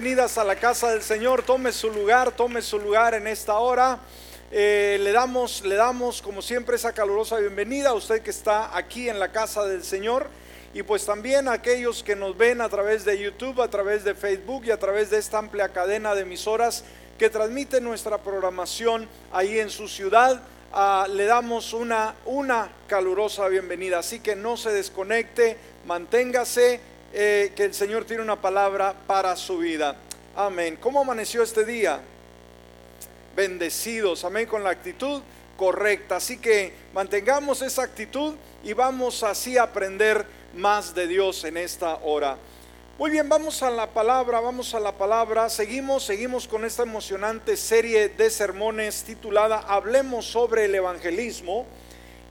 Bienvenidas a la casa del Señor, tome su lugar, tome su lugar en esta hora. Eh, le damos, le damos como siempre esa calurosa bienvenida a usted que está aquí en la casa del Señor y pues también a aquellos que nos ven a través de YouTube, a través de Facebook y a través de esta amplia cadena de emisoras que transmite nuestra programación ahí en su ciudad. Ah, le damos una, una calurosa bienvenida, así que no se desconecte, manténgase eh, que el Señor tiene una palabra para su vida. Amén. ¿Cómo amaneció este día? Bendecidos, amén, con la actitud correcta. Así que mantengamos esa actitud y vamos así a aprender más de Dios en esta hora. Muy bien, vamos a la palabra, vamos a la palabra. Seguimos, seguimos con esta emocionante serie de sermones titulada Hablemos sobre el evangelismo.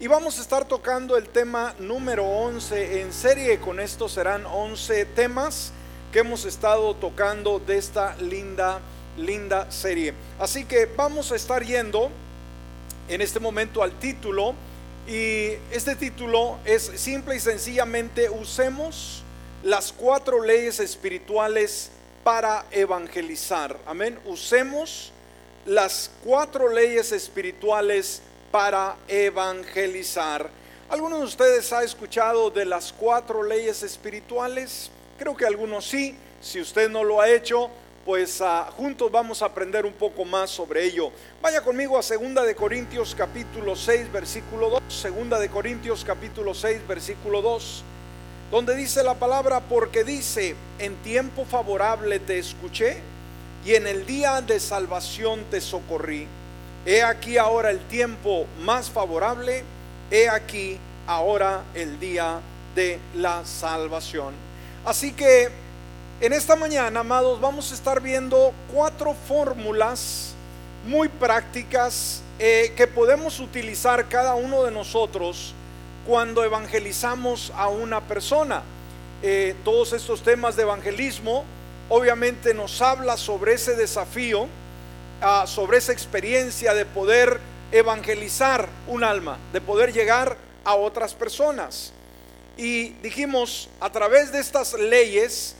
Y vamos a estar tocando el tema número 11 en serie. Con esto serán 11 temas que hemos estado tocando de esta linda, linda serie. Así que vamos a estar yendo en este momento al título. Y este título es simple y sencillamente usemos las cuatro leyes espirituales para evangelizar. Amén. Usemos las cuatro leyes espirituales para evangelizar. ¿Alguno de ustedes ha escuchado de las cuatro leyes espirituales? Creo que algunos sí. Si usted no lo ha hecho, pues ah, juntos vamos a aprender un poco más sobre ello. Vaya conmigo a Segunda de Corintios capítulo 6 versículo 2, Segunda de Corintios capítulo 6 versículo 2, donde dice la palabra porque dice, en tiempo favorable te escuché y en el día de salvación te socorrí. He aquí ahora el tiempo más favorable, he aquí ahora el día de la salvación. Así que en esta mañana, amados, vamos a estar viendo cuatro fórmulas muy prácticas eh, que podemos utilizar cada uno de nosotros cuando evangelizamos a una persona. Eh, todos estos temas de evangelismo obviamente nos habla sobre ese desafío sobre esa experiencia de poder evangelizar un alma, de poder llegar a otras personas. Y dijimos, a través de estas leyes,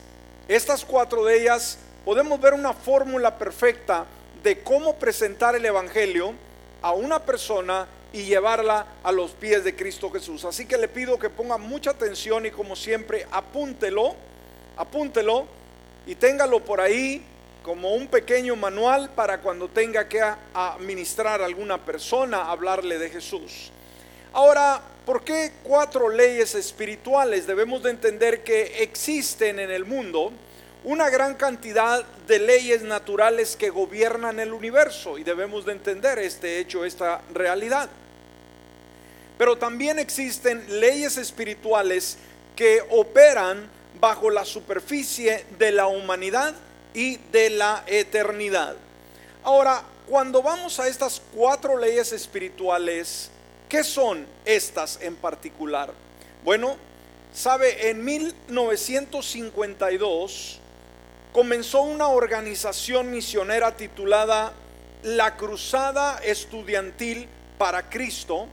estas cuatro de ellas, podemos ver una fórmula perfecta de cómo presentar el Evangelio a una persona y llevarla a los pies de Cristo Jesús. Así que le pido que ponga mucha atención y como siempre, apúntelo, apúntelo y téngalo por ahí como un pequeño manual para cuando tenga que administrar a alguna persona, hablarle de Jesús. Ahora, ¿por qué cuatro leyes espirituales? Debemos de entender que existen en el mundo una gran cantidad de leyes naturales que gobiernan el universo y debemos de entender este hecho, esta realidad. Pero también existen leyes espirituales que operan bajo la superficie de la humanidad y de la eternidad. Ahora, cuando vamos a estas cuatro leyes espirituales, ¿qué son estas en particular? Bueno, sabe, en 1952 comenzó una organización misionera titulada La Cruzada Estudiantil para Cristo,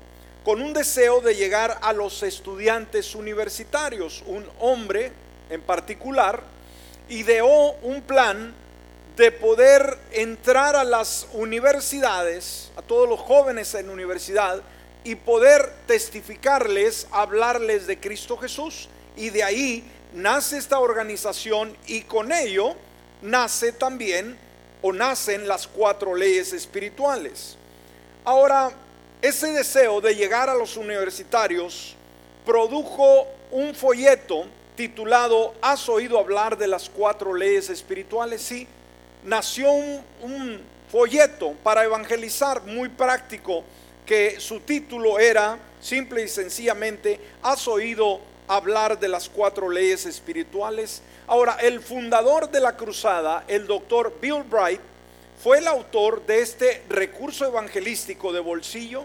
con un deseo de llegar a los estudiantes universitarios. Un hombre en particular ideó un plan de poder entrar a las universidades, a todos los jóvenes en universidad, y poder testificarles, hablarles de Cristo Jesús. Y de ahí nace esta organización y con ello nace también o nacen las cuatro leyes espirituales. Ahora, ese deseo de llegar a los universitarios produjo un folleto titulado ¿Has oído hablar de las cuatro leyes espirituales? Sí, nació un, folleto para evangelizar muy práctico que su título era simple y sencillamente ¿Has oído hablar de las cuatro leyes espirituales? Ahora, el fundador de la cruzada, el doctor Bill Bright, fue el autor de este recurso evangelístico de bolsillo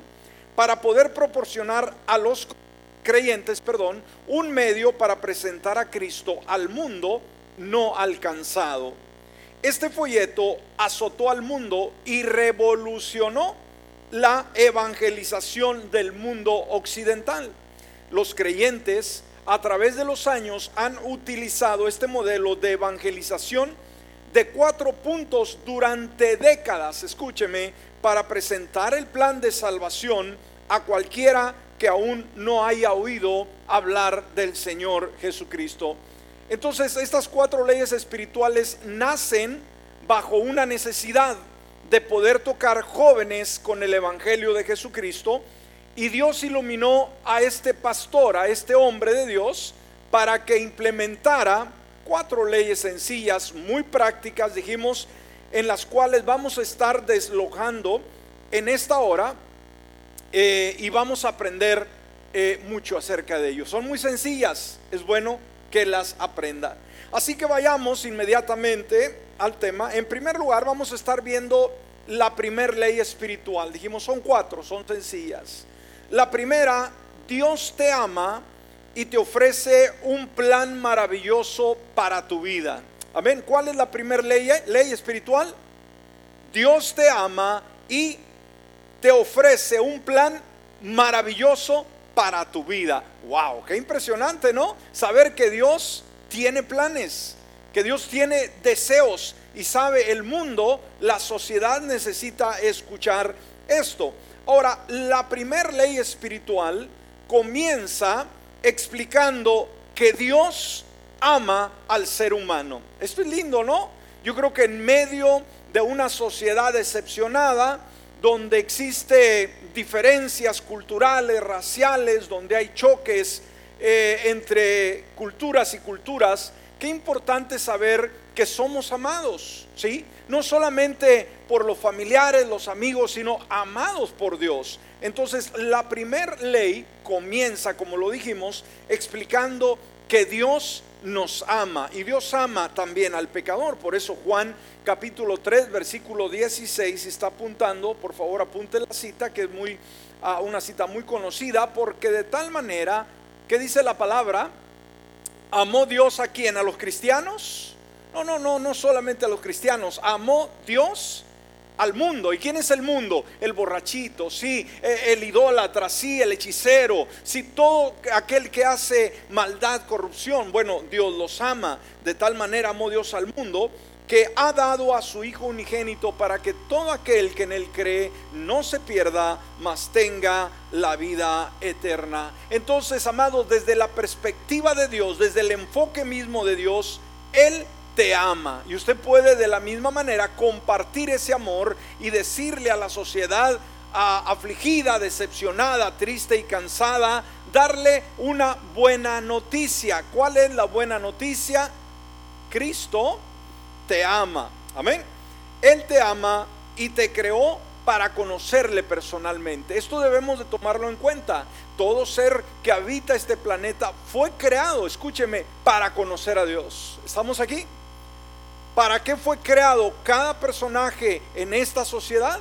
para poder proporcionar a los creyentes, perdón, un medio para presentar a Cristo al mundo no alcanzado. Este folleto azotó al mundo y revolucionó la evangelización del mundo occidental. Los creyentes a través de los años han utilizado este modelo de evangelización de cuatro puntos durante décadas, escúcheme, para presentar el plan de salvación a cualquiera que aún no haya oído hablar del Señor Jesucristo. Entonces, estas cuatro leyes espirituales nacen bajo una necesidad de poder tocar jóvenes con el Evangelio de Jesucristo. Y Dios iluminó a este pastor, a este hombre de Dios, para que implementara cuatro leyes sencillas, muy prácticas, dijimos, en las cuales vamos a estar deslojando en esta hora eh, y vamos a aprender eh, mucho acerca de ellos. Son muy sencillas, es bueno que las aprenda. Así que vayamos inmediatamente al tema. En primer lugar, vamos a estar viendo la primera ley espiritual. Dijimos, son cuatro, son sencillas. La primera, Dios te ama y te ofrece un plan maravilloso para tu vida. Amén. ¿Cuál es la primera ley, ley espiritual? Dios te ama y te ofrece un plan maravilloso para tu vida. Wow, qué impresionante, ¿no? Saber que Dios tiene planes, que Dios tiene deseos y sabe el mundo, la sociedad necesita escuchar esto. Ahora, la primera ley espiritual comienza explicando que Dios ama al ser humano. Esto es lindo, ¿no? Yo creo que en medio de una sociedad decepcionada, donde existe diferencias culturales, raciales, donde hay choques eh, entre culturas y culturas, qué importante saber que somos amados, ¿sí? No solamente por los familiares, los amigos, sino amados por Dios. Entonces, la primera ley comienza, como lo dijimos, explicando que Dios nos ama y Dios ama también al pecador. Por eso Juan capítulo 3, versículo 16 está apuntando, por favor apunte la cita, que es muy ah, una cita muy conocida, porque de tal manera, que dice la palabra? ¿Amó Dios a quién? ¿A los cristianos? No, no, no, no solamente a los cristianos, amó Dios al mundo. ¿Y quién es el mundo? El borrachito, sí, e, el idólatra, sí, el hechicero, sí, todo aquel que hace maldad, corrupción. Bueno, Dios los ama. De tal manera amó Dios al mundo que ha dado a su Hijo unigénito para que todo aquel que en él cree no se pierda, mas tenga la vida eterna. Entonces, amados, desde la perspectiva de Dios, desde el enfoque mismo de Dios, Él te ama. Y usted puede de la misma manera compartir ese amor y decirle a la sociedad afligida, decepcionada, triste y cansada, darle una buena noticia. ¿Cuál es la buena noticia? Cristo te ama. Amén. Él te ama y te creó para conocerle personalmente. Esto debemos de tomarlo en cuenta. Todo ser que habita este planeta fue creado, escúcheme, para conocer a Dios. ¿Estamos aquí? ¿Para qué fue creado cada personaje en esta sociedad?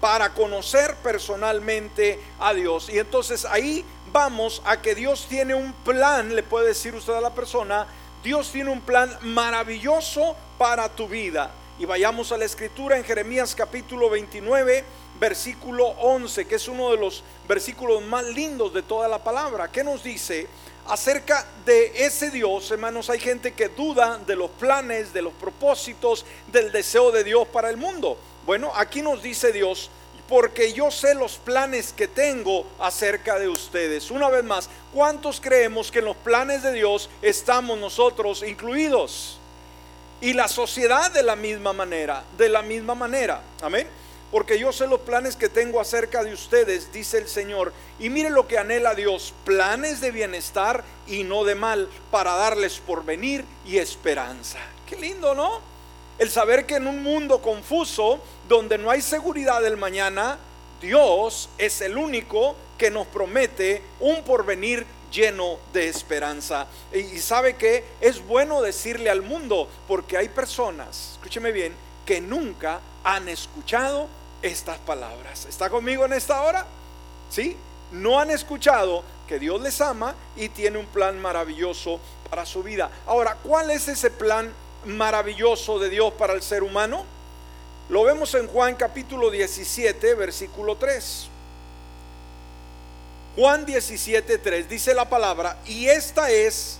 Para conocer personalmente a Dios. Y entonces ahí vamos a que Dios tiene un plan, le puede decir usted a la persona, Dios tiene un plan maravilloso para tu vida. Y vayamos a la escritura en Jeremías capítulo 29, versículo 11, que es uno de los versículos más lindos de toda la palabra. ¿Qué nos dice? Acerca de ese Dios, hermanos, hay gente que duda de los planes, de los propósitos, del deseo de Dios para el mundo. Bueno, aquí nos dice Dios, porque yo sé los planes que tengo acerca de ustedes. Una vez más, ¿cuántos creemos que en los planes de Dios estamos nosotros incluidos? Y la sociedad de la misma manera, de la misma manera. Amén porque yo sé los planes que tengo acerca de ustedes, dice el Señor. Y mire lo que anhela Dios, planes de bienestar y no de mal, para darles porvenir y esperanza. Qué lindo, ¿no? El saber que en un mundo confuso, donde no hay seguridad del mañana, Dios es el único que nos promete un porvenir lleno de esperanza. Y sabe que es bueno decirle al mundo, porque hay personas, escúcheme bien, que nunca han escuchado estas palabras. ¿Está conmigo en esta hora? ¿Sí? No han escuchado que Dios les ama y tiene un plan maravilloso para su vida. Ahora, ¿cuál es ese plan maravilloso de Dios para el ser humano? Lo vemos en Juan capítulo 17, versículo 3. Juan 17, 3 dice la palabra, y esta es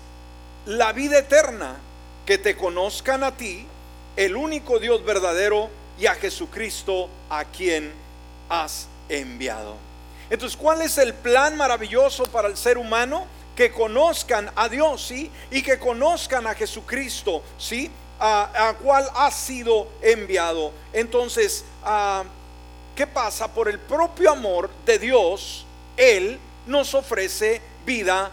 la vida eterna, que te conozcan a ti, el único Dios verdadero, y a Jesucristo a quien has enviado. Entonces, ¿cuál es el plan maravilloso para el ser humano? Que conozcan a Dios, ¿sí? Y que conozcan a Jesucristo, ¿sí? A, a cual ha sido enviado. Entonces, ah, ¿qué pasa? Por el propio amor de Dios, Él nos ofrece vida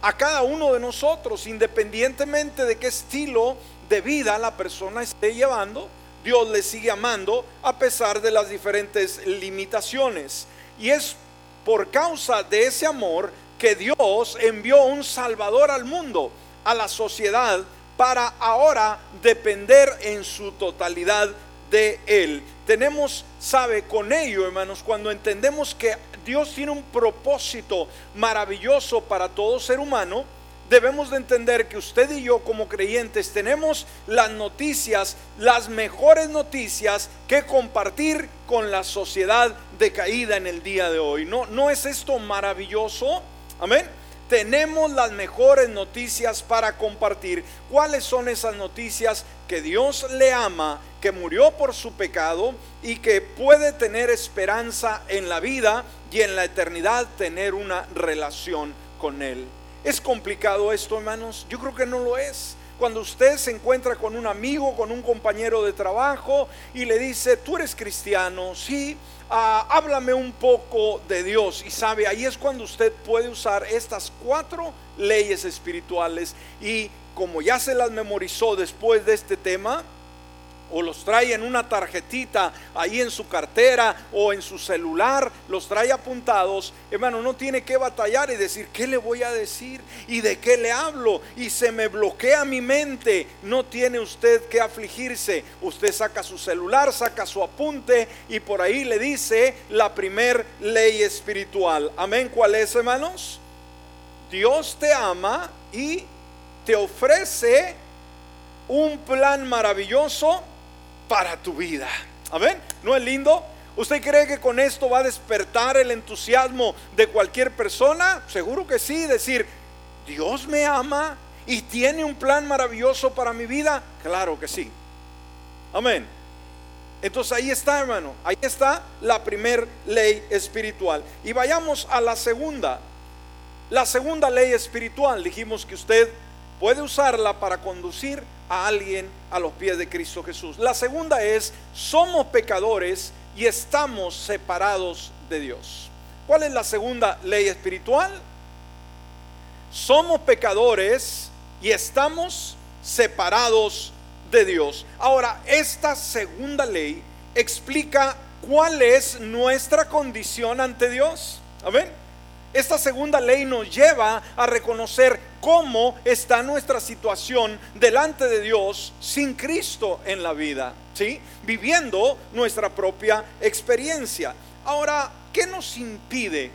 a cada uno de nosotros, independientemente de qué estilo de vida la persona esté llevando, Dios le sigue amando a pesar de las diferentes limitaciones. Y es por causa de ese amor que Dios envió un Salvador al mundo, a la sociedad, para ahora depender en su totalidad de Él. Tenemos, sabe, con ello, hermanos, cuando entendemos que Dios tiene un propósito maravilloso para todo ser humano, debemos de entender que usted y yo como creyentes tenemos las noticias, las mejores noticias que compartir con la sociedad decaída en el día de hoy. ¿No, no es esto maravilloso? Amén. Tenemos las mejores noticias para compartir. ¿Cuáles son esas noticias? Que Dios le ama, que murió por su pecado y que puede tener esperanza en la vida y en la eternidad tener una relación con Él. ¿Es complicado esto, hermanos? Yo creo que no lo es. Cuando usted se encuentra con un amigo, con un compañero de trabajo y le dice, tú eres cristiano, sí, ah, háblame un poco de Dios. Y sabe, ahí es cuando usted puede usar estas cuatro leyes espirituales y como ya se las memorizó después de este tema, o los trae en una tarjetita ahí en su cartera o en su celular, los trae apuntados, hermano, no tiene que batallar y decir, ¿qué le voy a decir? ¿Y de qué le hablo? Y se me bloquea mi mente. No tiene usted que afligirse. Usted saca su celular, saca su apunte y por ahí le dice la primer ley espiritual. Amén, ¿cuál es, hermanos? Dios te ama y te ofrece un plan maravilloso para tu vida. Amén. ¿No es lindo? ¿Usted cree que con esto va a despertar el entusiasmo de cualquier persona? Seguro que sí. Decir, Dios me ama y tiene un plan maravilloso para mi vida. Claro que sí. Amén. Entonces ahí está, hermano. Ahí está la primer ley espiritual. Y vayamos a la segunda. La segunda ley espiritual. Dijimos que usted puede usarla para conducir a alguien a los pies de Cristo Jesús. La segunda es, somos pecadores y estamos separados de Dios. ¿Cuál es la segunda ley espiritual? Somos pecadores y estamos separados de Dios. Ahora, esta segunda ley explica cuál es nuestra condición ante Dios. Amén. Esta segunda ley nos lleva a reconocer cómo está nuestra situación delante de Dios sin Cristo en la vida, ¿sí? Viviendo nuestra propia experiencia. Ahora, ¿qué nos impide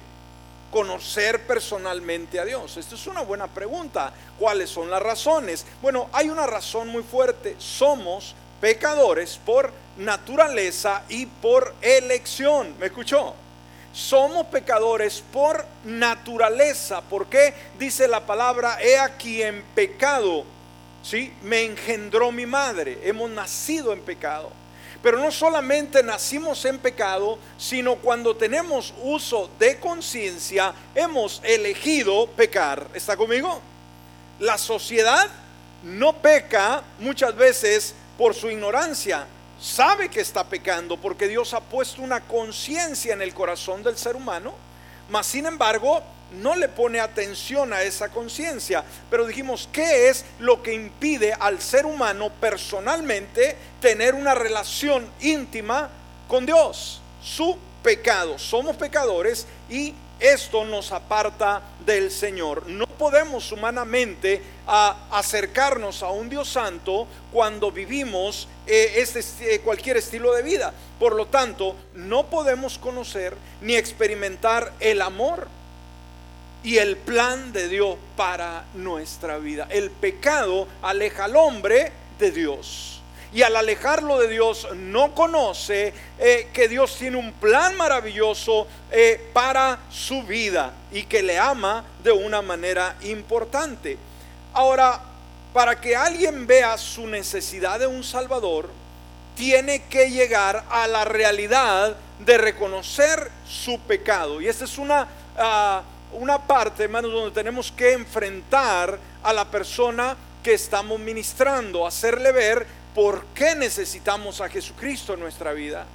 conocer personalmente a Dios? Esta es una buena pregunta. ¿Cuáles son las razones? Bueno, hay una razón muy fuerte. Somos pecadores por naturaleza y por elección. ¿Me escuchó? Somos pecadores por naturaleza. porque Dice la palabra, he aquí en pecado, ¿sí? Me engendró mi madre. Hemos nacido en pecado. Pero no solamente nacimos en pecado, sino cuando tenemos uso de conciencia, hemos elegido pecar. ¿Está conmigo? La sociedad no peca muchas veces por su ignorancia, sabe que está pecando porque Dios ha puesto una conciencia en el corazón del ser humano, mas sin embargo no le pone atención a esa conciencia. Pero dijimos, ¿qué es lo que impide al ser humano personalmente tener una relación íntima con Dios? Su pecado. Somos pecadores y esto nos aparta del Señor. No podemos humanamente acercarnos a un Dios santo cuando vivimos eh, este, eh, cualquier estilo de vida. Por lo tanto, no podemos conocer ni experimentar el amor y el plan de Dios para nuestra vida. El pecado aleja al hombre de Dios y al alejarlo de Dios no conoce eh, que Dios tiene un plan maravilloso eh, para su vida y que le ama de una manera importante. Ahora, para que alguien vea su necesidad de un Salvador, tiene que llegar a la realidad de reconocer su pecado. Y esta es una, ah, una parte, hermanos, donde tenemos que enfrentar a la persona que estamos ministrando, hacerle ver por qué necesitamos a Jesucristo en nuestra vida.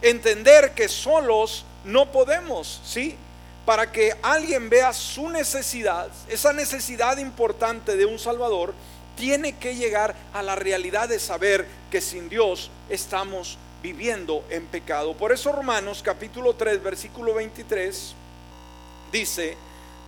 Entender que solos no podemos, ¿sí? Para que alguien vea su necesidad, esa necesidad importante de un Salvador, tiene que llegar a la realidad de saber que sin Dios estamos viviendo en pecado. Por eso Romanos capítulo 3 versículo 23 dice,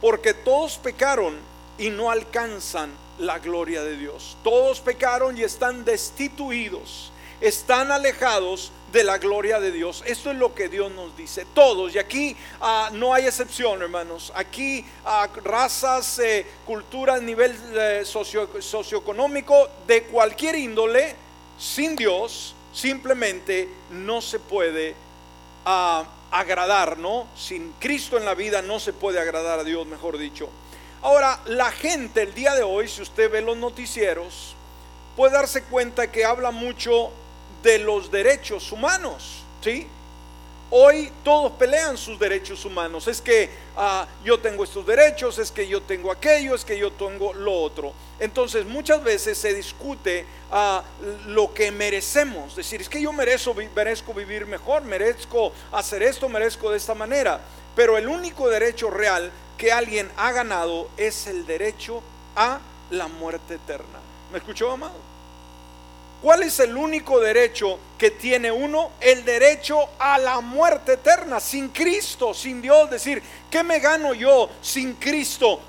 porque todos pecaron y no alcanzan la gloria de Dios. Todos pecaron y están destituidos, están alejados de la gloria de Dios. Esto es lo que Dios nos dice. Todos, y aquí ah, no hay excepción, hermanos. Aquí ah, razas, eh, culturas, nivel eh, socioeconómico, de cualquier índole, sin Dios, simplemente no se puede ah, agradar, ¿no? Sin Cristo en la vida no se puede agradar a Dios, mejor dicho. Ahora, la gente el día de hoy, si usted ve los noticieros, puede darse cuenta que habla mucho de los derechos humanos, ¿sí? Hoy todos pelean sus derechos humanos. Es que ah, yo tengo estos derechos, es que yo tengo aquello, es que yo tengo lo otro. Entonces muchas veces se discute ah, lo que merecemos. Decir, es que yo merezco, merezco vivir mejor, merezco hacer esto, merezco de esta manera. Pero el único derecho real que alguien ha ganado es el derecho a la muerte eterna. ¿Me escuchó, amado? ¿Cuál es el único derecho que tiene uno? El derecho a la muerte eterna, sin Cristo, sin Dios. Decir, ¿qué me gano yo sin Cristo?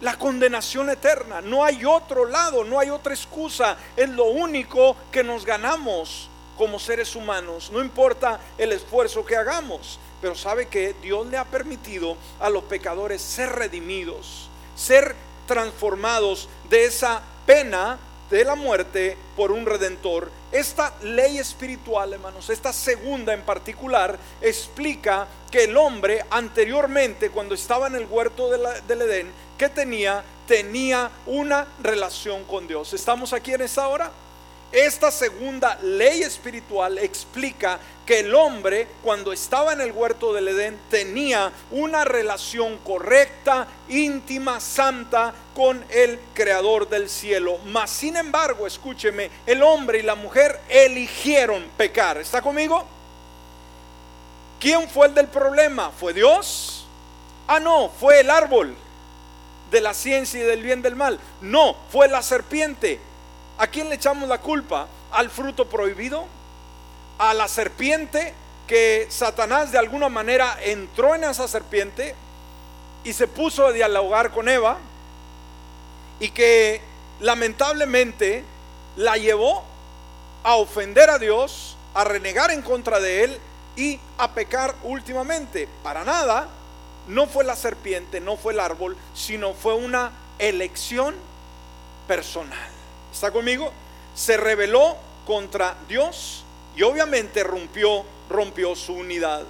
La condenación eterna. No hay otro lado, no hay otra excusa. Es lo único que nos ganamos como seres humanos. No importa el esfuerzo que hagamos. Pero sabe que Dios le ha permitido a los pecadores ser redimidos, ser transformados de esa pena de la muerte por un redentor. Esta ley espiritual, hermanos, esta segunda en particular, explica que el hombre anteriormente, cuando estaba en el huerto del Edén, que tenía? Tenía una relación con Dios. ¿Estamos aquí en esta hora? Esta segunda ley espiritual explica que el hombre cuando estaba en el huerto del Edén tenía una relación correcta, íntima, santa con el creador del cielo. Mas sin embargo, escúcheme, el hombre y la mujer eligieron pecar. ¿Está conmigo? ¿Quién fue el del problema? ¿Fue Dios? Ah, no, fue el árbol de la ciencia y del bien del mal. No, fue la serpiente. ¿A quién le echamos la culpa? ¿Al fruto prohibido? ¿A la serpiente que Satanás de alguna manera entró en esa serpiente y se puso a dialogar con Eva y que lamentablemente la llevó a ofender a Dios, a renegar en contra de él y a pecar últimamente? Para nada, no fue la serpiente, no fue el árbol, sino fue una elección personal. ¿Está conmigo? Se rebeló contra Dios y obviamente rompió, rompió su unidad.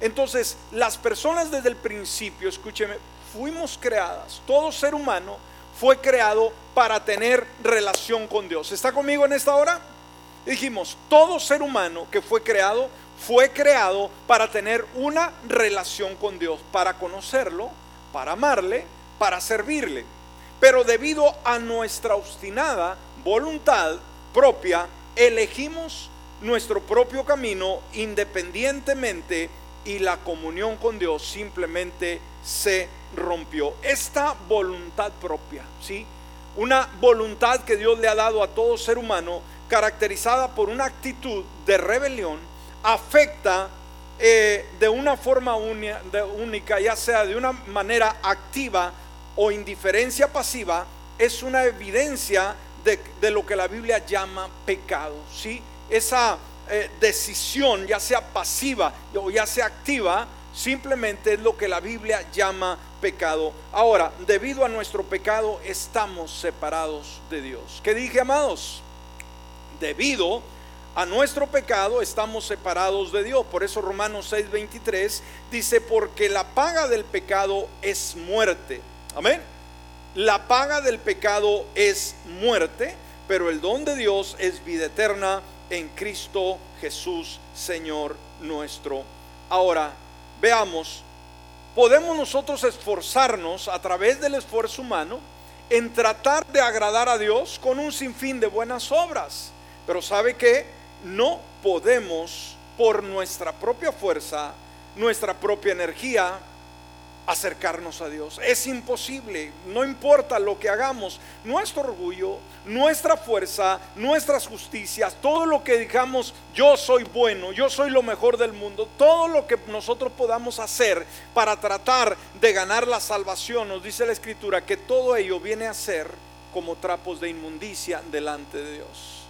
Entonces, las personas desde el principio, escúcheme, fuimos creadas, todo ser humano fue creado para tener relación con Dios. ¿Está conmigo en esta hora? Dijimos, todo ser humano que fue creado fue creado para tener una relación con Dios, para conocerlo, para amarle, para servirle. Pero debido a nuestra obstinada voluntad propia, elegimos nuestro propio camino independientemente y la comunión con Dios simplemente se rompió. Esta voluntad propia, ¿sí? Una voluntad que Dios le ha dado a todo ser humano, caracterizada por una actitud de rebelión, afecta eh, de una forma única, ya sea de una manera activa o indiferencia pasiva, es una evidencia de, lo que la Biblia llama pecado. ¿sí? Esa eh, decisión, ya sea pasiva o ya sea activa, simplemente es lo que la Biblia llama pecado. Ahora, debido a nuestro pecado, estamos separados de Dios. ¿Qué dije, amados? Debido a nuestro pecado estamos separados de Dios. Por eso Romanos 6:23 dice, porque la paga del pecado es muerte. Amén. la paga del pecado es muerte, pero el don de Dios es vida eterna en Cristo Jesús, Señor nuestro. Ahora, veamos, podemos nosotros esforzarnos a través del esfuerzo humano en tratar de agradar a Dios con un sinfín de buenas obras. Pero sabe que no podemos por nuestra propia fuerza, nuestra propia energía, acercarnos a Dios. Es imposible, no importa lo que hagamos, nuestro orgullo, nuestra fuerza, nuestras justicias, todo lo que digamos, yo soy bueno, yo soy lo mejor del mundo, todo lo que nosotros podamos hacer para tratar de ganar la salvación, nos dice la Escritura que todo ello viene a ser como trapos de inmundicia delante de Dios.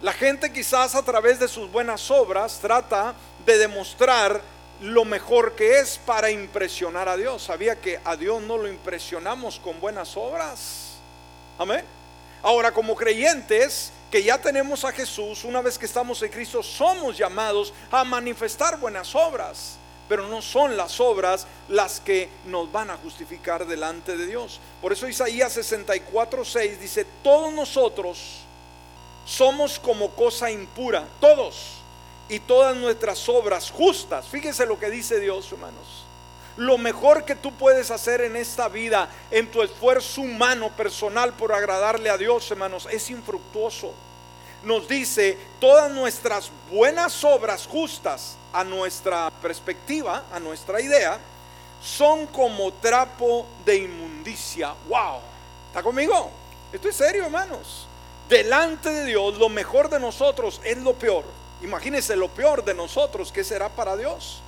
La gente quizás a través de sus buenas obras trata de demostrar lo mejor que es para impresionar a Dios. Sabía que a Dios no lo impresionamos con buenas obras. Amén. Ahora, como creyentes que ya tenemos a Jesús, una vez que estamos en Cristo, somos llamados a manifestar buenas obras. Pero no son las obras las que nos van a justificar delante de Dios. Por eso Isaías 64, 6 dice, todos nosotros somos como cosa impura, todos y todas nuestras obras justas. Fíjense lo que dice Dios, hermanos. Lo mejor que tú puedes hacer en esta vida, en tu esfuerzo humano, personal, por agradarle a Dios, hermanos, es infructuoso. Nos dice, todas nuestras buenas obras justas, a nuestra perspectiva, a nuestra idea, son como trapo de inmundicia. ¡Wow! ¿Está conmigo? Estoy serio, hermanos. Delante de Dios, lo mejor de nosotros es lo peor. Imagínense lo peor de nosotros, ¿qué será para Dios?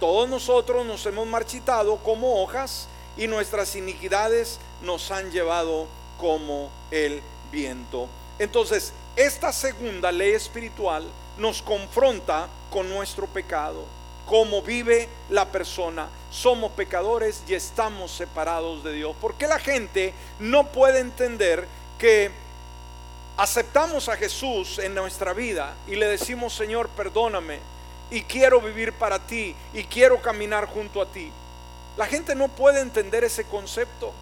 Todos nosotros nos hemos marchitado como hojas y nuestras iniquidades nos han llevado como el viento. Entonces, esta segunda ley espiritual nos confronta con nuestro pecado, cómo vive la persona. Somos pecadores y estamos separados de Dios. ¿Por qué la gente no puede entender que aceptamos a Jesús en nuestra vida y le decimos, Señor, perdóname y quiero vivir para ti y quiero caminar junto a ti. La gente no puede entender ese concepto,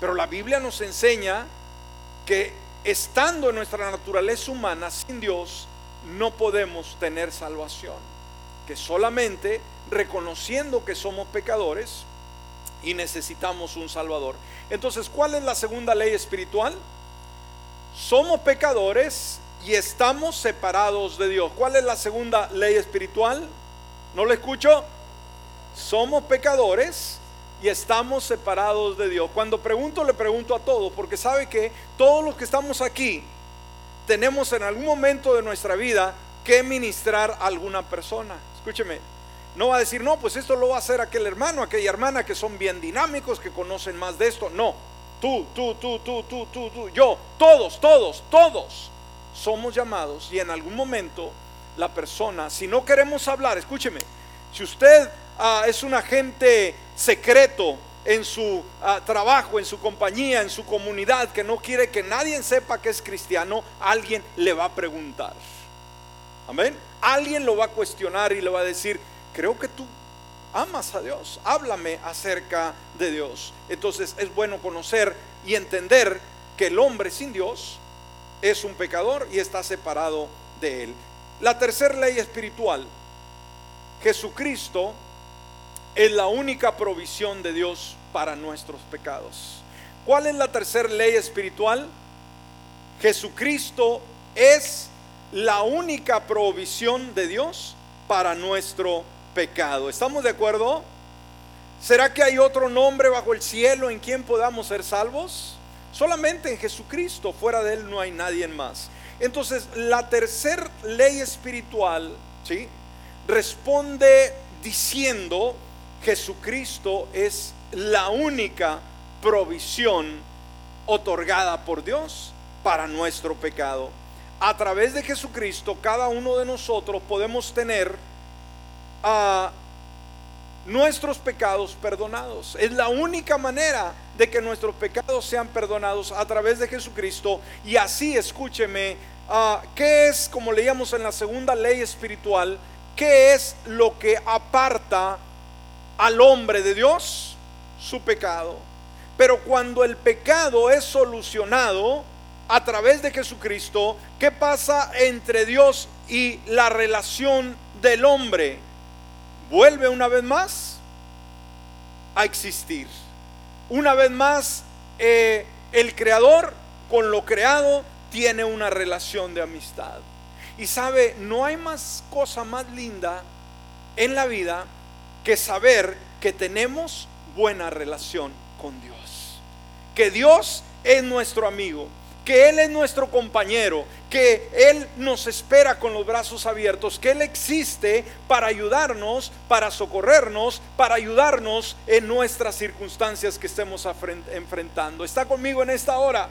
pero la Biblia nos enseña que estando en nuestra naturaleza humana sin Dios, no podemos tener salvación, que solamente reconociendo que somos pecadores y necesitamos un Salvador. Entonces, ¿cuál es la segunda ley espiritual? Somos pecadores y estamos separados de Dios. ¿Cuál es la segunda ley espiritual? ¿No lo escucho? Somos pecadores y estamos separados de Dios. Cuando pregunto, le pregunto a todos, porque sabe que todos los que estamos aquí tenemos en algún momento de nuestra vida que ministrar a alguna persona. Escúcheme, no va a decir, no, pues esto lo va a hacer aquel hermano, aquella hermana que son bien dinámicos, que conocen más de esto. No, tú, tú, tú, tú, tú, tú, tú, yo, todos, todos, todos somos llamados y en algún momento la persona, si no queremos hablar, escúcheme, si usted ah, es un agente secreto en su ah, trabajo, en su compañía, en su comunidad, que no quiere que nadie sepa que es cristiano, alguien le va a preguntar. Amén. Alguien lo va a cuestionar y le va a decir, creo que tú amas a Dios, háblame acerca de Dios. Entonces es bueno conocer y entender que el hombre sin Dios es un pecador y está separado de él. La tercera ley espiritual, Jesucristo es la única provisión de Dios para nuestros pecados. ¿Cuál es la tercera ley espiritual? Jesucristo es la única provisión de Dios para nuestro pecado. ¿Estamos de acuerdo? ¿Será que hay otro nombre bajo el cielo en quien podamos ser salvos? Solamente en Jesucristo, fuera de Él no hay nadie más. Entonces, la tercera ley espiritual, ¿sí? Responde diciendo, Jesucristo es la única provisión otorgada por Dios para nuestro pecado. A través de Jesucristo, cada uno de nosotros podemos tener a nuestros pecados perdonados. Es la única manera de que nuestros pecados sean perdonados a través de Jesucristo. Y así, escúcheme, uh, ¿qué es, como leíamos en la segunda ley espiritual, qué es lo que aparta al hombre de Dios? Su pecado. Pero cuando el pecado es solucionado a través de Jesucristo, ¿qué pasa entre Dios y la relación del hombre? Vuelve una vez más a existir. Una vez más, eh, el creador con lo creado tiene una relación de amistad. Y sabe, no hay más cosa más linda en la vida que saber que tenemos buena relación con Dios. Que Dios es nuestro amigo, que Él es nuestro compañero, que Él nos espera con los brazos abiertos, que Él existe para ayudarnos, para socorrernos, para ayudarnos en nuestras circunstancias que estemos enfrentando. Está conmigo en esta hora.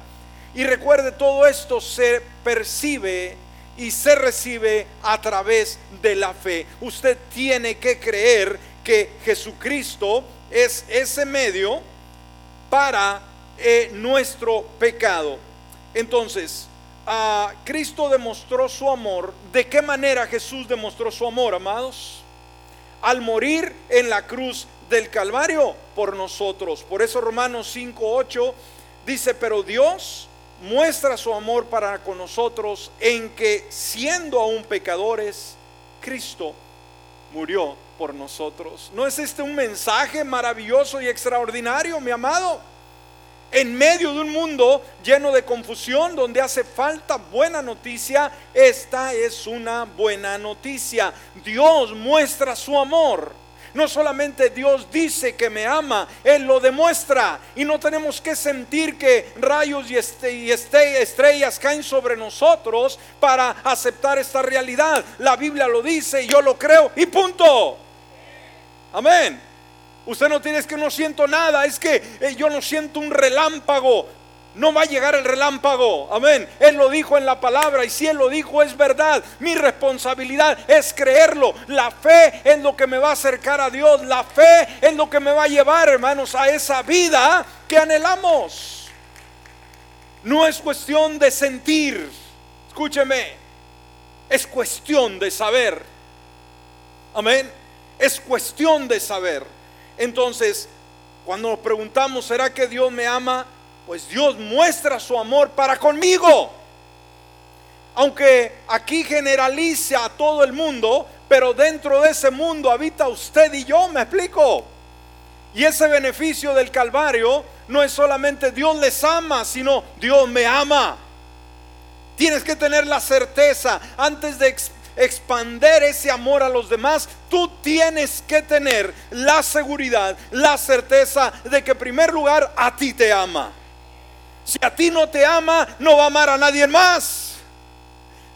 Y recuerde, todo esto se percibe y se recibe a través de la fe. Usted tiene que creer que Jesucristo es ese medio para eh, nuestro pecado. Entonces, Cristo demostró su amor. ¿De qué manera Jesús demostró su amor, amados? Al morir en la cruz del Calvario por nosotros. Por eso Romanos 5:8 dice, pero Dios muestra su amor para con nosotros en que siendo aún pecadores, Cristo murió por nosotros. ¿No es este un mensaje maravilloso y extraordinario, mi amado? En medio de un mundo lleno de confusión, donde hace falta buena noticia, esta es una buena noticia. Dios muestra su amor. No solamente Dios dice que me ama, Él lo demuestra. Y no tenemos que sentir que rayos y, este, este, estrellas caen sobre nosotros para aceptar esta realidad. La Biblia lo dice, yo lo creo y punto. Amén. Usted no tiene que no siento nada, es que eh, yo no siento un relámpago. No va a llegar el relámpago. Amén. Él lo dijo en la palabra y si Él lo dijo es verdad. Mi responsabilidad es creerlo. La fe es lo que me va a acercar a Dios. La fe es lo que me va a llevar, hermanos, a esa vida que anhelamos. No es cuestión de sentir. Escúcheme. Es cuestión de saber. Amén. Es cuestión de saber. Entonces, cuando nos preguntamos, ¿será que Dios me ama? Pues Dios muestra su amor para conmigo. Aunque aquí generalice a todo el mundo, pero dentro de ese mundo habita usted y yo, me explico. Y ese beneficio del Calvario no es solamente Dios les ama, sino Dios me ama. Tienes que tener la certeza antes de expander ese amor a los demás, tú tienes que tener la seguridad, la certeza de que en primer lugar a ti te ama. Si a ti no te ama, no va a amar a nadie más.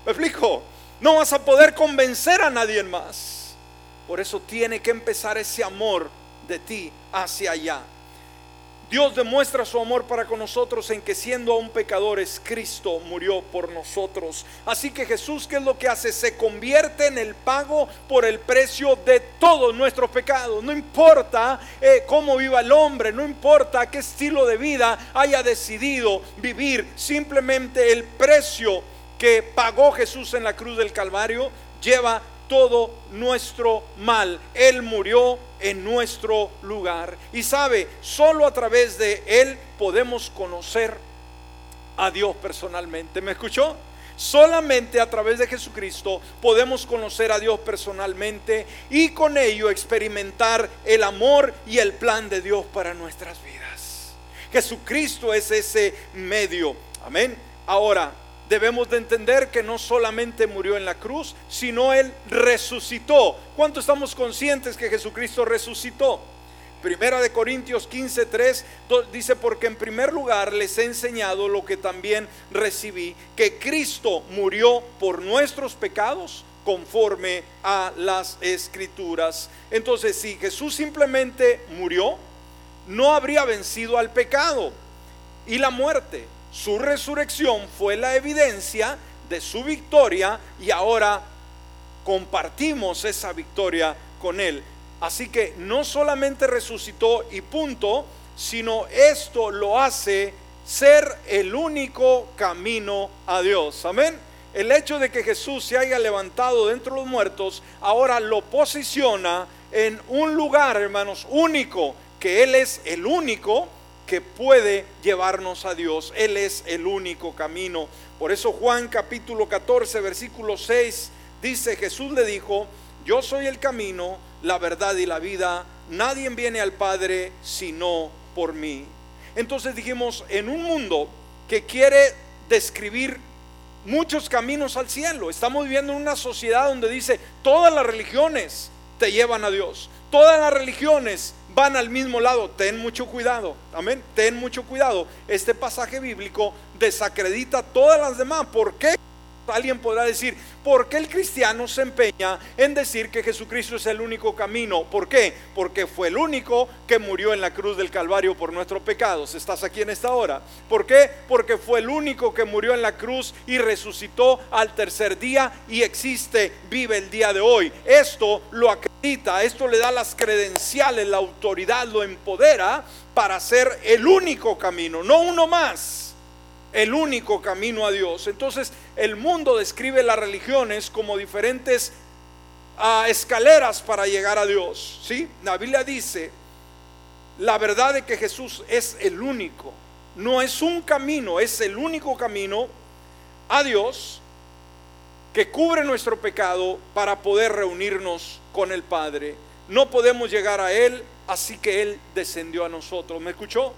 ¿Me explico? No vas a poder convencer a nadie más. Por eso tiene que empezar ese amor de ti hacia allá. Dios demuestra su amor para con nosotros en que siendo aún pecadores, Cristo murió por nosotros. Así que Jesús, ¿qué es lo que hace? Se convierte en el pago por el precio de todos nuestros pecados. No importa eh, cómo viva el hombre, no importa qué estilo de vida haya decidido vivir, simplemente el precio que pagó Jesús en la cruz del Calvario lleva todo nuestro mal. Él murió en nuestro lugar. Y sabe, solo a través de Él podemos conocer a Dios personalmente. ¿Me escuchó? Solamente a través de Jesucristo podemos conocer a Dios personalmente y con ello experimentar el amor y el plan de Dios para nuestras vidas. Jesucristo es ese medio. Amén. Ahora, debemos de entender que no solamente murió en la cruz, sino Él resucitó. ¿Cuánto estamos conscientes que Jesucristo resucitó? Primera de Corintios 15, 3 dice, porque en primer lugar les he enseñado lo que también recibí, que Cristo murió por nuestros pecados conforme a las escrituras. Entonces, si Jesús simplemente murió, no habría vencido al pecado y la muerte su resurrección fue la evidencia de su victoria y ahora compartimos esa victoria con Él. Así que no solamente resucitó y punto, sino esto lo hace ser el único camino a Dios. Amén. El hecho de que Jesús se haya levantado dentro de los muertos ahora lo posiciona en un lugar, hermanos, único, que Él es el único que puede llevarnos a Dios. Él es el único camino. Por eso Juan capítulo 14, versículo 6 dice, Jesús le dijo, yo soy el camino, la verdad y la vida. Nadie viene al Padre sino por mí. Entonces dijimos, en un mundo que quiere describir muchos caminos al cielo, estamos viviendo en una sociedad donde dice, todas las religiones te llevan a Dios, todas las religiones van al mismo lado. Ten mucho cuidado. Amén. Ten mucho cuidado. Este pasaje bíblico desacredita todas las demás. ¿Por qué? Alguien podrá decir, ¿por qué el cristiano se empeña en decir que Jesucristo es el único camino? ¿Por qué? Porque fue el único que murió en la cruz del Calvario por nuestros pecados. ¿Estás aquí en esta hora? ¿Por qué? Porque fue el único que murió en la cruz y resucitó al tercer día y existe, vive el día de hoy. Esto lo acredita, esto le da las credenciales, la autoridad, lo empodera para ser el único camino, no uno más el único camino a Dios. Entonces el mundo describe las religiones como diferentes ah, escaleras para llegar a Dios. ¿sí? La Biblia dice la verdad de que Jesús es el único. No es un camino, es el único camino a Dios que cubre nuestro pecado para poder reunirnos con el Padre. No podemos llegar a Él, así que Él descendió a nosotros. ¿Me escuchó?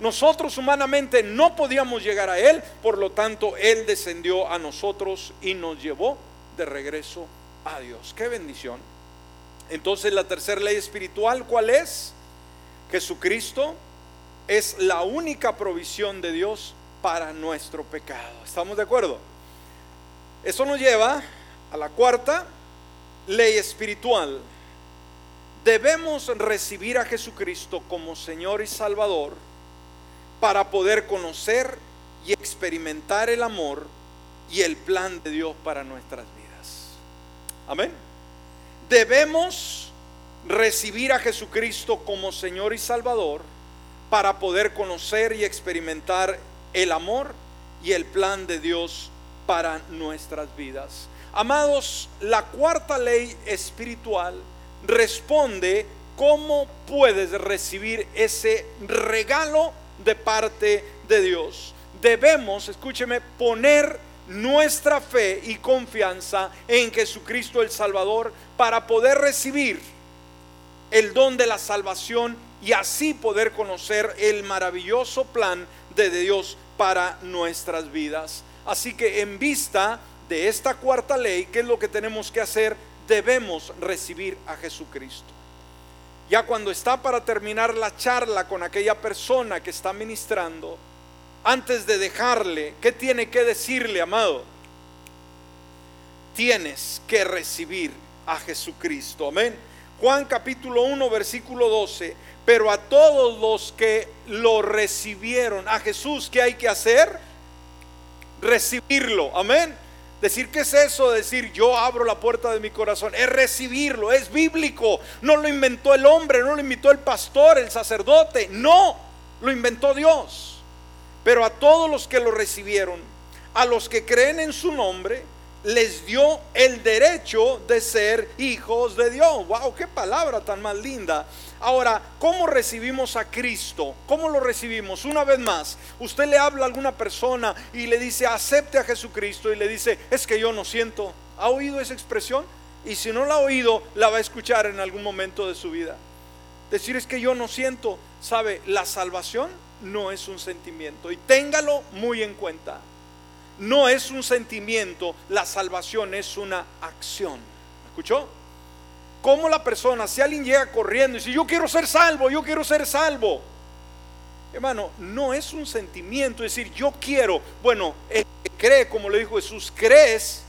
Nosotros humanamente no podíamos llegar a Él, por lo tanto Él descendió a nosotros y nos llevó de regreso a Dios. Qué bendición. Entonces la tercera ley espiritual, ¿cuál es? Jesucristo es la única provisión de Dios para nuestro pecado. ¿Estamos de acuerdo? Eso nos lleva a la cuarta ley espiritual. Debemos recibir a Jesucristo como Señor y Salvador para poder conocer y experimentar el amor y el plan de Dios para nuestras vidas. Amén. Debemos recibir a Jesucristo como Señor y Salvador para poder conocer y experimentar el amor y el plan de Dios para nuestras vidas. Amados, la cuarta ley espiritual responde cómo puedes recibir ese regalo de parte de Dios. Debemos, escúcheme, poner nuestra fe y confianza en Jesucristo el Salvador para poder recibir el don de la salvación y así poder conocer el maravilloso plan de Dios para nuestras vidas. Así que en vista de esta cuarta ley, ¿qué es lo que tenemos que hacer? Debemos recibir a Jesucristo ya cuando está para terminar la charla con aquella persona que está ministrando, antes de dejarle, ¿qué tiene que decirle, amado? Tienes que recibir a Jesucristo. Amén. Juan capítulo 1, versículo 12. Pero a todos los que lo recibieron, a Jesús, ¿qué hay que hacer? Recibirlo. Amén. Decir, ¿qué es eso? Decir, yo abro la puerta de mi corazón. Es recibirlo, es bíblico. No lo inventó el hombre, no lo inventó el pastor, el sacerdote. No, lo inventó Dios. Pero a todos los que lo recibieron, a los que creen en su nombre, les dio el derecho de ser hijos de Dios. ¡Wow! ¡Qué palabra tan más linda! Ahora, ¿cómo recibimos a Cristo? ¿Cómo lo recibimos? Una vez más, usted le habla a alguna persona y le dice, acepte a Jesucristo y le dice, es que yo no siento. ¿Ha oído esa expresión? Y si no la ha oído, la va a escuchar en algún momento de su vida. Decir es que yo no siento. ¿Sabe? La salvación no es un sentimiento. Y téngalo muy en cuenta. No es un sentimiento, la salvación es una acción. ¿Escuchó? Como la persona, si alguien llega corriendo y dice, yo quiero ser salvo, yo quiero ser salvo. Hermano, no es un sentimiento, decir, yo quiero, bueno, el que cree, como le dijo Jesús, ¿crees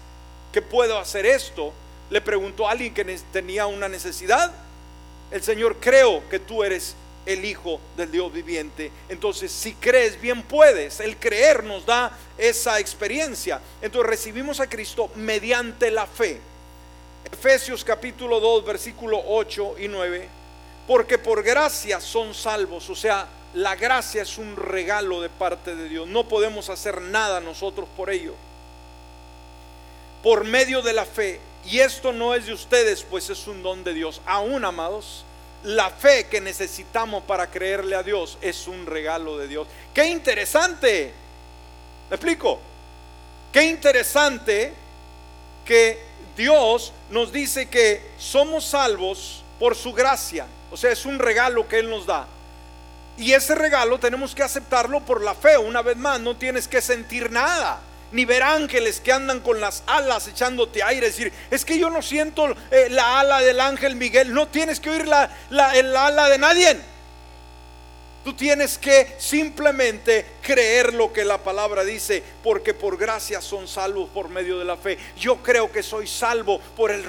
que puedo hacer esto? Le preguntó a alguien que tenía una necesidad. El Señor, creo que tú eres el Hijo del Dios viviente. Entonces, si crees, bien puedes. El creer nos da esa experiencia. Entonces, recibimos a Cristo mediante la fe. Efesios capítulo 2, versículo 8 y 9. Porque por gracia son salvos. O sea, la gracia es un regalo de parte de Dios. No podemos hacer nada nosotros por ello. Por medio de la fe. Y esto no es de ustedes, pues es un don de Dios. Aún, amados, la fe que necesitamos para creerle a Dios es un regalo de Dios. Qué interesante. ¿Me explico? Qué interesante que Dios nos dice que somos salvos por su gracia. O sea, es un regalo que Él nos da. Y ese regalo tenemos que aceptarlo por la fe. Una vez más, no tienes que sentir nada. Ni ver ángeles que andan con las alas echándote aire. Decir, es que yo no siento eh, la ala del ángel Miguel. No tienes que oír la, la, el ala de nadie. Tú tienes que simplemente creer lo que la palabra dice, porque por gracia son salvos por medio de la fe. Yo creo que soy salvo por el,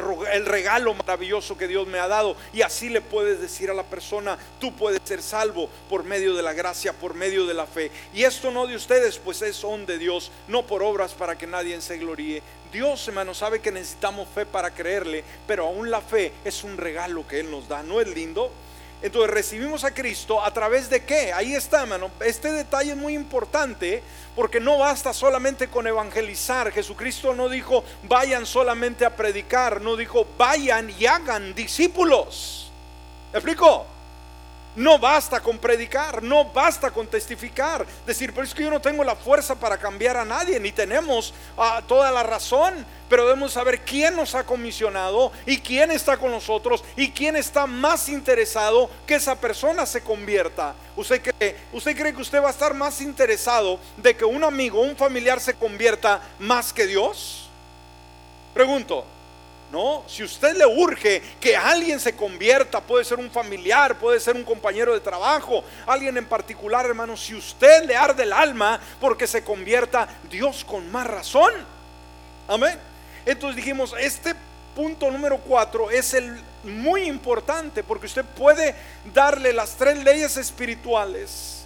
regalo maravilloso que Dios me ha dado. Y así le puedes decir a la persona, tú puedes ser salvo por medio de la gracia, por medio de la fe. Y esto no de ustedes, pues es son de Dios, no por obras para que nadie se gloríe. Dios, hermano, sabe que necesitamos fe para creerle, pero aún la fe es un regalo que Él nos da. ¿No es lindo? Entonces recibimos a Cristo a través de qué? Ahí está, hermano. Este detalle es muy importante porque no basta solamente con evangelizar. Jesucristo no dijo vayan solamente a predicar, no dijo vayan y hagan discípulos. ¿Me explico? No basta con predicar, no basta con testificar, decir, pero es que yo no tengo la fuerza para cambiar a nadie, ni tenemos ah, toda la razón, pero debemos saber quién nos ha comisionado y quién está con nosotros y quién está más interesado que esa persona se convierta. ¿Usted cree, ¿Usted cree que usted va a estar más interesado de que un amigo, un familiar se convierta más que Dios? Pregunto. No, si usted le urge que alguien se convierta, puede ser un familiar, puede ser un compañero de trabajo, alguien en particular, hermano, si usted le arde el alma porque se convierta, Dios con más razón. Amén. Entonces dijimos, este punto número cuatro es el muy importante porque usted puede darle las tres leyes espirituales,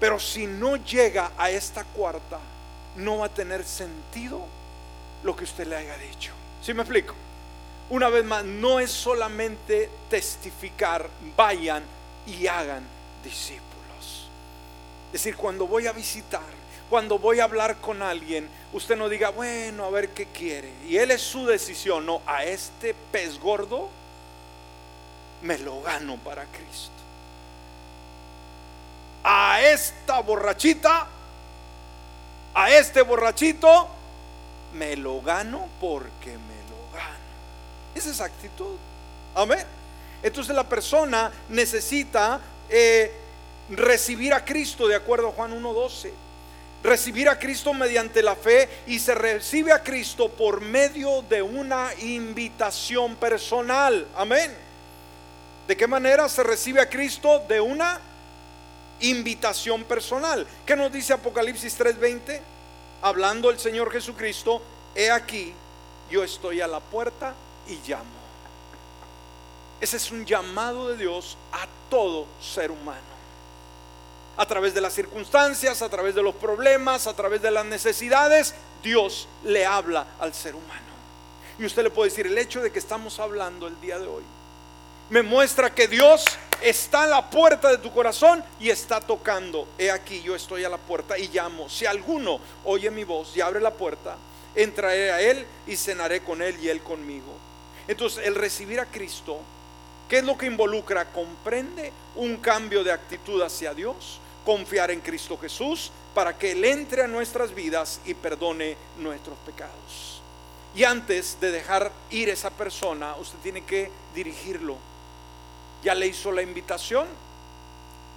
pero si no llega a esta cuarta, no va a tener sentido lo que usted le haya dicho. ¿Sí me explico? Una vez más, no es solamente testificar, vayan y hagan discípulos. Es decir, cuando voy a visitar, cuando voy a hablar con alguien, usted no diga, bueno, a ver qué quiere. Y él es su decisión, no, a este pez gordo me lo gano para Cristo. A esta borrachita, a este borrachito, me lo gano porque me esa es actitud. Amén. Entonces la persona necesita eh, recibir a Cristo de acuerdo a Juan 1.12. Recibir a Cristo mediante la fe y se recibe a Cristo por medio de una invitación personal. Amén. ¿De qué manera se recibe a Cristo? De una invitación personal. ¿Qué nos dice Apocalipsis 3:20? Hablando el Señor Jesucristo, he aquí, yo estoy a la puerta y llamo. Ese es un llamado de Dios a todo ser humano. A través de las circunstancias, a través de los problemas, a través de las necesidades, Dios le habla al ser humano. Y usted le puede decir, el hecho de que estamos hablando el día de hoy me muestra que Dios está a la puerta de tu corazón y está tocando. He aquí, yo estoy a la puerta y llamo. Si alguno oye mi voz y abre la puerta, entraré a él y cenaré con él y él conmigo. Entonces, el recibir a Cristo, ¿qué es lo que involucra? Comprende un cambio de actitud hacia Dios, confiar en Cristo Jesús para que Él entre a nuestras vidas y perdone nuestros pecados. Y antes de dejar ir esa persona, usted tiene que dirigirlo. Ya le hizo la invitación,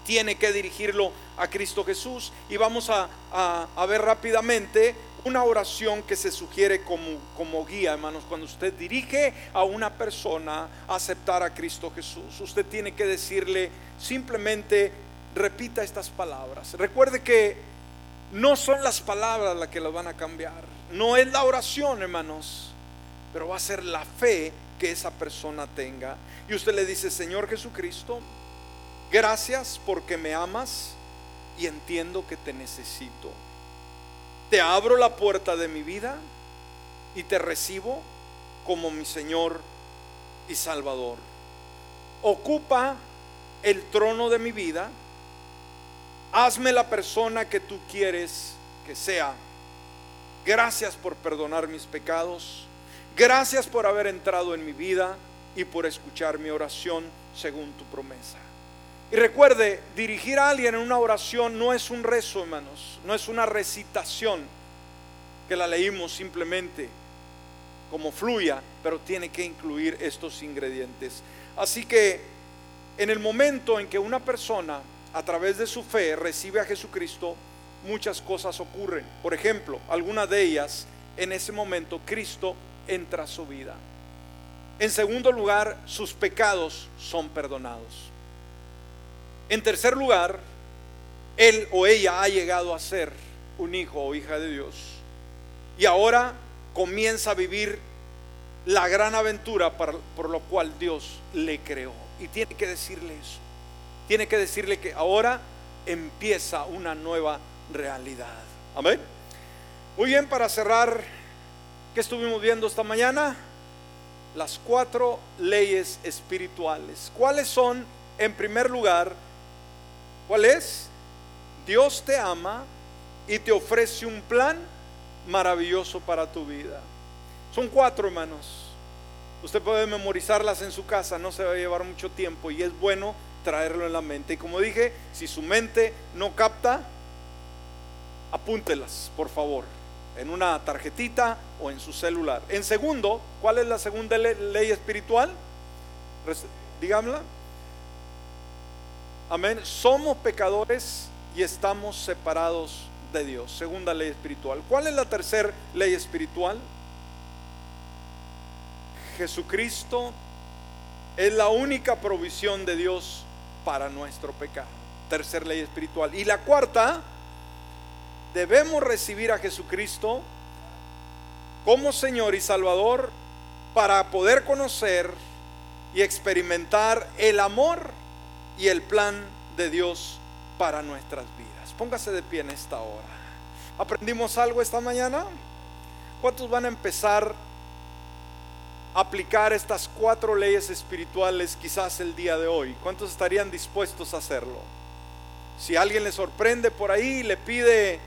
tiene que dirigirlo a Cristo Jesús. Y vamos a, a ver rápidamente una oración que se sugiere como, como guía, hermanos, cuando usted dirige a una persona a aceptar a Cristo Jesús. Usted tiene que decirle simplemente, repita estas palabras. Recuerde que no son las palabras las que las van a cambiar. No es la oración, hermanos, pero va a ser la fe que esa persona tenga. Y usted le dice, Señor Jesucristo, gracias porque me amas y entiendo que te necesito te abro la puerta de mi vida y te recibo como mi Señor y Salvador. Ocupa el trono de mi vida. Hazme la persona que tú quieres que sea. Gracias por perdonar mis pecados. Gracias por haber entrado en mi vida y por escuchar mi oración. según tu promesa. Y recuerde, dirigir a alguien en una oración no es un rezo, hermanos, no es una recitación que la leímos simplemente como fluya, pero tiene que incluir estos ingredientes. Así que en el momento en que una persona a través de su fe recibe a Jesucristo, muchas cosas ocurren. Por ejemplo, algunas de ellas, en ese momento Cristo entra a su vida. En segundo lugar, sus pecados son perdonados. En tercer lugar, él o ella ha llegado a ser un hijo o hija de Dios. Y ahora comienza a vivir la gran aventura por lo cual Dios le creó. Y tiene que decirle eso. Tiene que decirle que ahora empieza una nueva realidad. Amén. Muy bien, para cerrar, ¿qué estuvimos viendo esta mañana? Las cuatro leyes espirituales. ¿Cuáles son? En primer lugar, ¿cuál es? Dios te ama y te ofrece un plan maravilloso para tu vida. Son cuatro, hermanos. Usted puede memorizarlas en su casa, no se va a llevar mucho tiempo y es bueno traerlo en la mente. Y como dije, si su mente no capta, apúntelas, por favor, en una tarjetita o en su celular. En segundo, ¿cuál es la segunda ley espiritual? Dígamela. Amén. Somos pecadores y estamos separados de Dios. Segunda ley espiritual. ¿Cuál es la tercera ley espiritual? Jesucristo es la única provisión de Dios para nuestro pecado. Tercer ley espiritual. Y la cuarta, debemos recibir a Jesucristo como Señor y Salvador para poder conocer y experimentar el amor y el plan de Dios para nuestras vidas. Póngase de pie en esta hora. ¿Aprendimos algo esta mañana? ¿Cuántos van a empezar a aplicar estas cuatro leyes espirituales quizás el día de hoy? ¿Cuántos estarían dispuestos a hacerlo? Si alguien le sorprende por ahí y le pide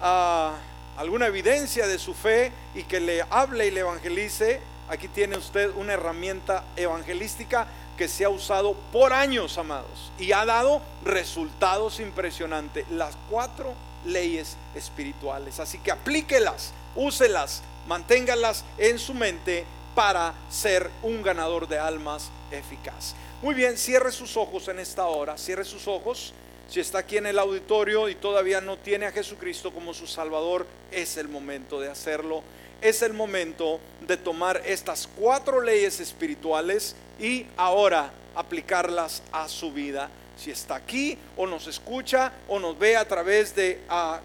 alguna evidencia de su fe y que le hable y le evangelice, aquí tiene usted una herramienta evangelística que se ha usado por años, amados, y ha dado resultados impresionantes. Las cuatro leyes espirituales. Así que aplíquelas, úselas, manténgalas en su mente para ser un ganador de almas eficaz. Muy bien, cierre sus ojos en esta hora, cierre sus ojos. Si está aquí en el auditorio y todavía no tiene a Jesucristo como su Salvador, es el momento de hacerlo. Es el momento de tomar estas cuatro leyes espirituales y ahora aplicarlas a su vida. Si está aquí o nos escucha o nos ve a través de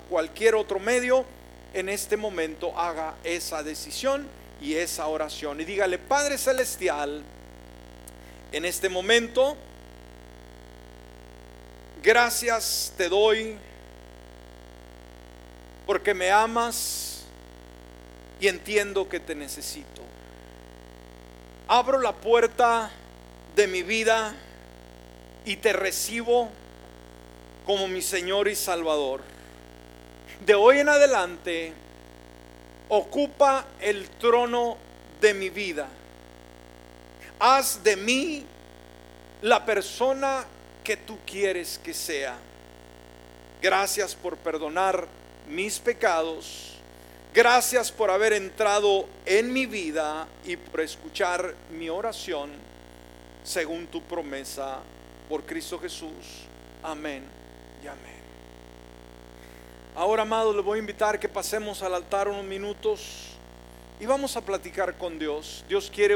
cualquier otro medio, en este momento haga esa decisión y esa oración. Y dígale, Padre Celestial, en este momento Gracias te doy porque me amas y entiendo que te necesito. Abro la puerta de mi vida y te recibo como mi Señor y Salvador. De hoy en adelante, ocupa el trono de mi vida. Haz de mí la persona que tú quieres que sea. Gracias por perdonar mis pecados. Gracias por haber entrado en mi vida y por escuchar mi oración según tu promesa por Cristo Jesús. Amén y amén. Ahora, amados, le voy a invitar que pasemos al altar unos minutos y vamos a platicar con Dios. Dios quiere